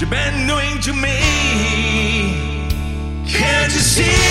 You've been doing to me? Can't you see?